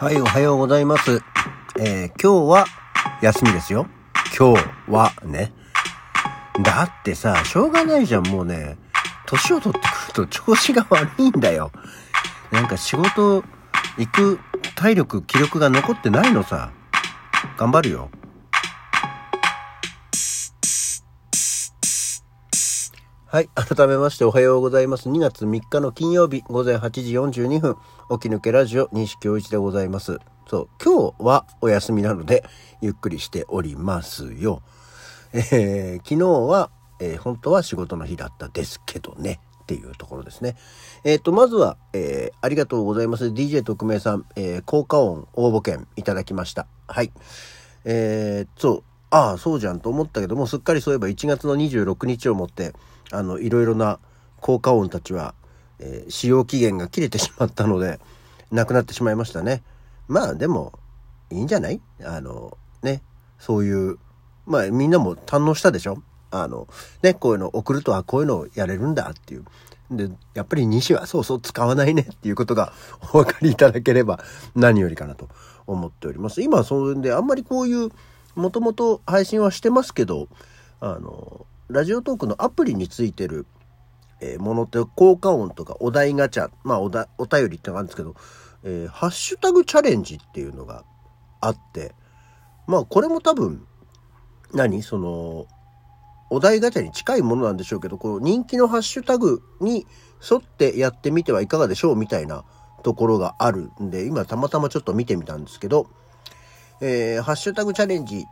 はい、おはようございます。えー今日は休みですよ。今日はね。だってさ、しょうがないじゃん、もうね。年を取ってくると調子が悪いんだよ。なんか仕事行く体力、気力が残ってないのさ。頑張るよ。はい。改めましておはようございます。2月3日の金曜日午前8時42分、起き抜けラジオ西京一でございます。そう、今日はお休みなので、ゆっくりしておりますよ。えー昨日は、えー本当は仕事の日だったですけどね。っていうところですね。えっ、と、まずは、えーありがとうございます。DJ 特命さん、えー効果音応募券いただきました。はい。えー、そう、ああ、そうじゃんと思ったけども、すっかりそういえば1月の26日をもって、あの、いろいろな効果音たちは、えー使用期限が切れてしまったので、なくなってしまいましたね。まあ、でも、いいんじゃない？あの、ね、そういう、まあ、みんなも堪能したでしょ？あの、ね、こういうの送るとはこういうのをやれるんだっていう。で、やっぱり西はそうそう使わないねっていうことが お分かりいただければ何よりかなと思っております。今、それであんまりこういう、もともと配信はしてますけど、あの、ラジオトークのアプリについてる、えーものって効果音とかお題ガチャ、まあおだお便りってのがあるんですけど、えーハッシュタグチャレンジっていうのがあって、まあこれも多分、何？その、お題ガチャに近いものなんでしょうけど、こう人気のハッシュタグに沿ってやってみてはいかがでしょうみたいなところがあるんで、今たまたまちょっと見てみたんですけど、えーハッシュタグチャレンジ、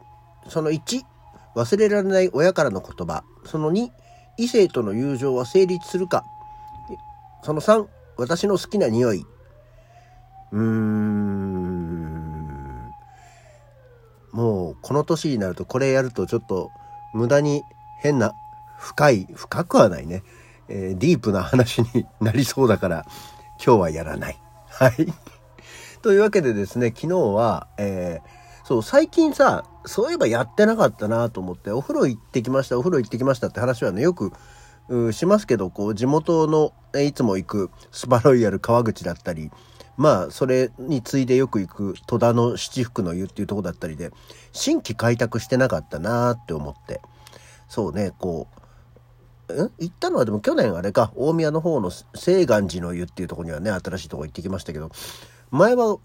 その1、忘れられない親からの言葉。その2、異性との友情は成立するか。その3、私の好きな匂い。うーん。もう、この年になるとこれやるとちょっと無駄に変な、深い、深くはないね。えーディープな話になりそうだから、今日はやらない。はい。というわけでですね、昨日は、えーそう、最近さ、そういえばやってなかったなと思って、お風呂行ってきました、お風呂行ってきましたって話はね、よく、うしますけど、こう、地元の、えいつも行くスパロイヤル川口だったり、まあ、それに次いでよく行く戸田の七福の湯っていうとこだったりで、新規開拓してなかったなって思って。そうね、こう、ん？行ったのはでも去年あれか、大宮の方の清岩寺の湯っていうとこにはね、新しいとこ行ってきましたけど、前は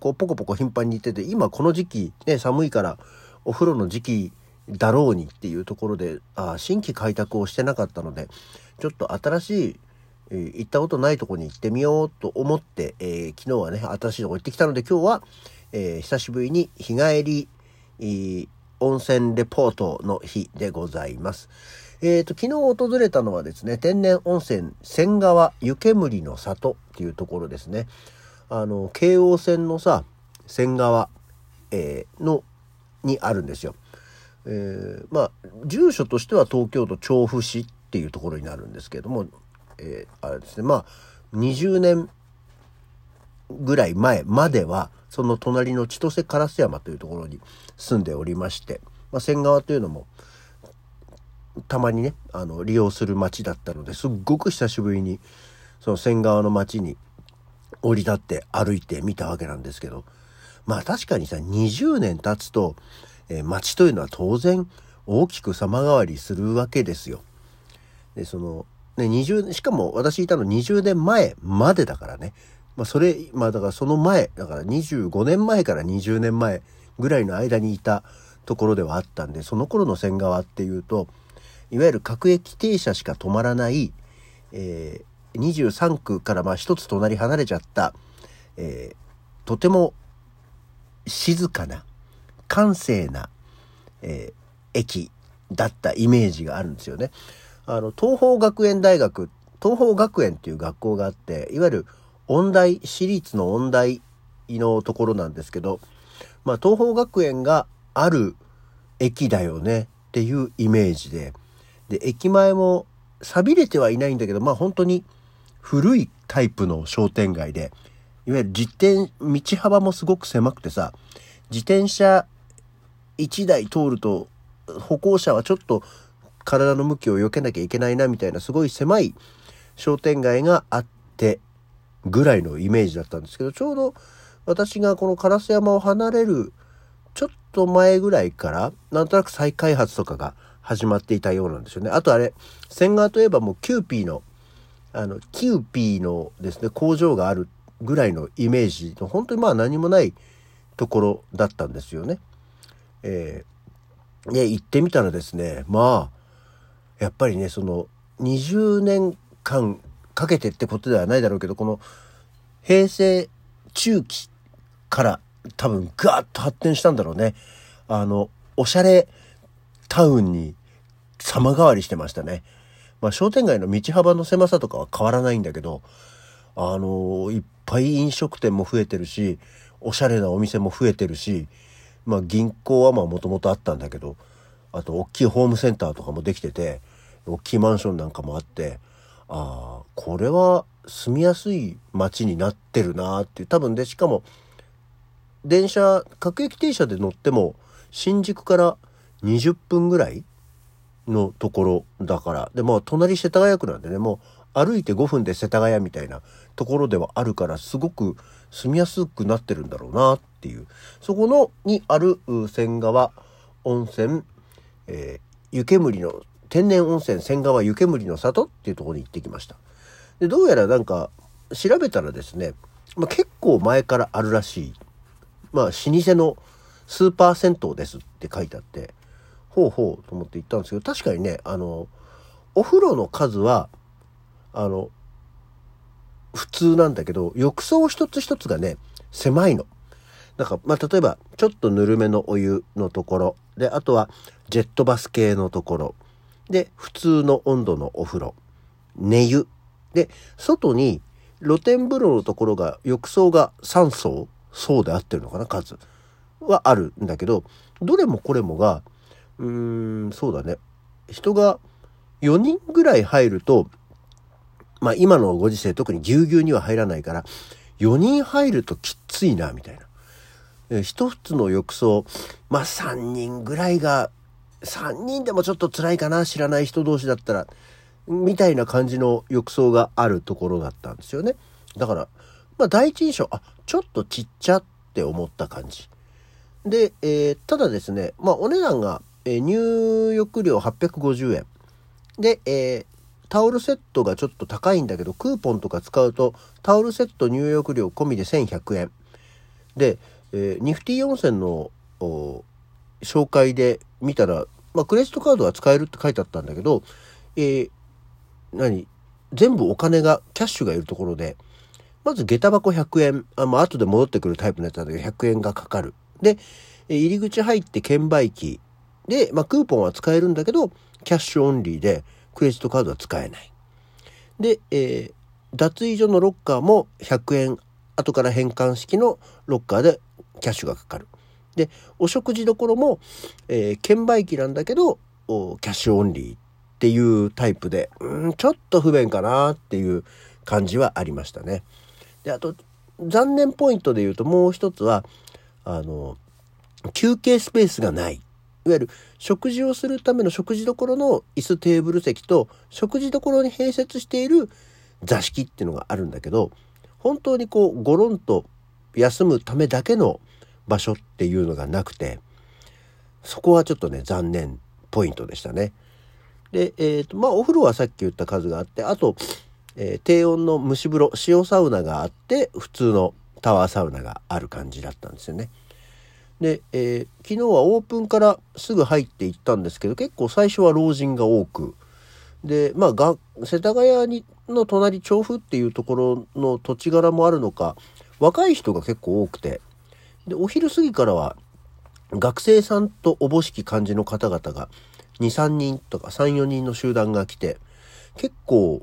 こうポコポコ頻繁に行ってて、今この時期、ね、寒いからお風呂の時期だろうにっていうところで、あ新規開拓をしてなかったので、ちょっと新しい、えー行ったことないとこに行ってみようと思って、えー昨日はね、新しいとこ行ってきたので、今日は、えー久しぶりに日帰り、えー温泉レポートの日でございます。えっ、と、昨日訪れたのはですね、天然温泉仙川湯煙の里っていうところですね。あの、京王線のさ、仙川、えーの、にあるんですよ。えーまあ、住所としては東京都調布市っていうところになるんですけども、えーあれですね、まあ、20年ぐらい前までは、その隣の千歳烏山というところに住んでおりまして、まあ、仙川というのも、たまにね、あの、利用する街だったので、すっごく久しぶりに、その仙川の街に降り立って歩いてみたわけなんですけど、まあ確かにさ、20年経つと、えー街というのは当然大きく様変わりするわけですよ。で、その、ね、20、しかも私いたの20年前までだからね。まあそれ、まあだからその前、だから25年前から20年前ぐらいの間にいたところではあったんで、その頃の仙川っていうと、いわゆる各駅停車しか止まらない、えー23区からまあ一つ隣離れちゃった、えーとても静かな、閑静な、えー駅だったイメージがあるんですよね。あの、東邦学園大学、東邦学園っていう学校があって、いわゆる音大、私立の音大のところなんですけど、まあ、東邦学園がある駅だよねっていうイメージで、で、駅前も錆びれてはいないんだけど、まあ本当に古いタイプの商店街で、いわゆる自転、道幅もすごく狭くてさ、自転車1台通ると歩行者はちょっと体の向きを避けなきゃいけないなみたいなすごい狭い商店街があってぐらいのイメージだったんですけどちょうど私がこの烏山を離れるちょっと前ぐらいからなんとなく再開発とかが始まっていたようなんですよね。あとあれ仙川といえばもうキューピーのあのキューピーのですね工場があるぐらいのイメージの本当にまあ何もないところだったんですよね。えー、で行ってみたらですねまあやっぱりねその20年間かけてってことではないだろうけどこの平成中期から多分ガーッと発展したんだろうね。あのおしゃれタウンに様変わりしてましたね。まあ商店街の道幅の狭さとかは変わらないんだけどあのいっぱい飲食店も増えてるしおしゃれなお店も増えてるしまあ銀行はまあもともとあったんだけどあと大きいホームセンターとかもできてて大きいマンションなんかもあってああこれは住みやすい街になってるなっていう多分でしかも電車各駅停車で乗っても新宿から20分ぐらいのところだから。でまあ隣世田谷区なんでねもう歩いて5分で世田谷みたいなところではあるからすごく住みやすくなってるんだろうなっていう。そこのにある仙川温泉、えー、湯煙の天然温泉仙川湯煙の里っていうところに行ってきました。でどうやらなんか調べたらですね、まあ、結構前からあるらしい。まあ老舗のスーパー銭湯ですって書いてあって。ほうほうと思って行ったんですけど確かにねあのお風呂の数はあの普通なんだけど浴槽一つ一つがね狭いの。だからまあ例えばちょっとぬるめのお湯のところ。であとはジェットバス系のところ。で普通の温度のお風呂。寝湯。で外に露天風呂のところが浴槽が3層層で合ってるのかな数はあるんだけどどれもこれもがうーんそうだね人が4人ぐらい入るとまあ今のご時世特にぎゅうぎゅうには入らないから4人入るときついなみたいな。一つの浴槽まあ3人ぐらいが3人でもちょっと辛いかな知らない人同士だったらみたいな感じの浴槽があるところだったんですよね。だからまあ第一印象あちょっとちっちゃって思った感じ。で、えー、ただですねまあお値段が、え、入浴料850円。で、えー、タオルセットがちょっと高いんだけどクーポンとか使うとタオルセット入浴料込みで1100円。で、えー、ニフティ温泉の紹介で見たら、まあ、クレジットカードは使えるって書いてあったんだけど、えー、何？全部お金がキャッシュがいるところでまず下駄箱100円。あ、まあ後で戻ってくるタイプのやつなんだけど100円がかかる。で入り口入って券売機で、まあ、クーポンは使えるんだけどキャッシュオンリーでクレジットカードは使えない。で、えー、脱衣所のロッカーも100円後から返還式のロッカーでキャッシュがかかる。で、お食事どころも、えー、券売機なんだけど、キャッシュオンリーっていうタイプで、うん、ちょっと不便かなっていう感じはありましたね。で、あと、残念ポイントで言うともう一つは、あの、休憩スペースがない。いわゆる食事をするための食事どころの椅子テーブル席と食事どころに併設している座敷っていうのがあるんだけど本当にこうゴロンと休むためだけの場所っていうのがなくてそこはちょっとね残念ポイントでしたね。で、えーとまあ、お風呂はさっき言った数があってあと、えー、低温の蒸し風呂塩サウナがあって普通のタワーサウナがある感じだったんですよね。で、えー、昨日はオープンからすぐ入っていったんですけど結構最初は老人が多く。でまあが世田谷にの隣調布っていうところの土地柄もあるのか若い人が結構多くて。でお昼過ぎからは学生さんとおぼしき感じの方々が23人とか34人の集団が来て結構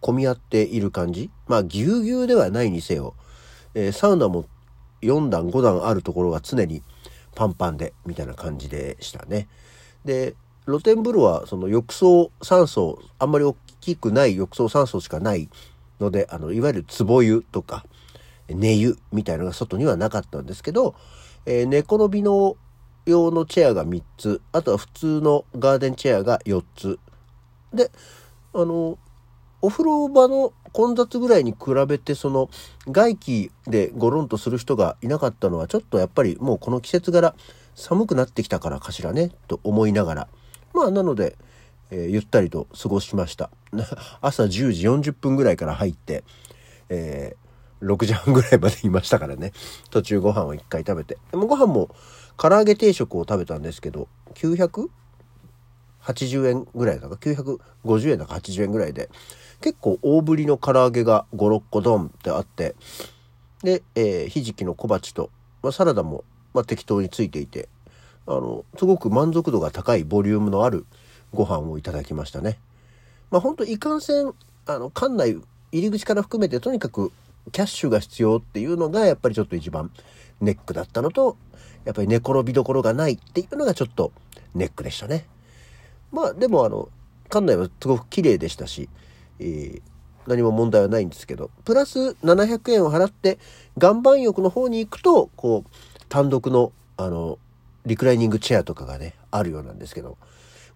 混み合っている感じ。まあぎゅうぎゅうではないにせよ、えー、サウナも4段5段あるところが常にパンパンでみたいな感じでしたね。で露天風呂はその浴槽3層あんまり大きくない浴槽3層しかないのであのいわゆる壺湯とか寝湯みたいのが外にはなかったんですけど、えー、寝転びの用のチェアが3つあとは普通のガーデンチェアが4つであのお風呂場の混雑ぐらいに比べてその外気でゴロンとする人がいなかったのはちょっとやっぱりもうこの季節柄寒くなってきたからかしらねと思いながら。まあなので、えー、ゆったりと過ごしました。朝10時40分ぐらいから入って、えー、6時半ぐらいまでいましたからね。途中ご飯を1回食べて。でもご飯も唐揚げ定食を食べたんですけど 900? 80円ぐらいだか950円だか80円ぐらいで結構大ぶりの唐揚げが5、6個ドンってあってで、えー、ひじきの小鉢と、まあ、サラダも、まあ、適当についていてあのすごく満足度が高いボリュームのあるご飯をいただきましたね。まあ本当いかんせんあの館内入り口から含めてとにかくキャッシュが必要っていうのがやっぱりちょっと一番ネックだったのとやっぱり寝転びどころがないっていうのがちょっとネックでしたね。まあでもあの館内はすごく綺麗でしたし、えー、何も問題はないんですけどプラス700円を払って岩盤浴の方に行くとこう単独のあのリクライニングチェアとかがねあるようなんですけど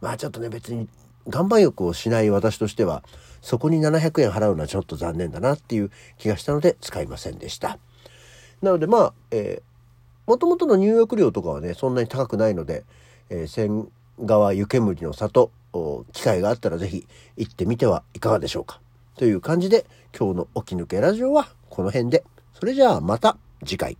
まあちょっとね別に岩盤浴をしない私としてはそこに700円払うのはちょっと残念だなっていう気がしたので使いませんでした。なのでまあ、えー、もともとの入浴料とかはねそんなに高くないので、えー、千川湯煙の里機会があったら是非行ってみてはいかがでしょうかという感じで今日の起き抜けラジオはこの辺でそれじゃあまた次回。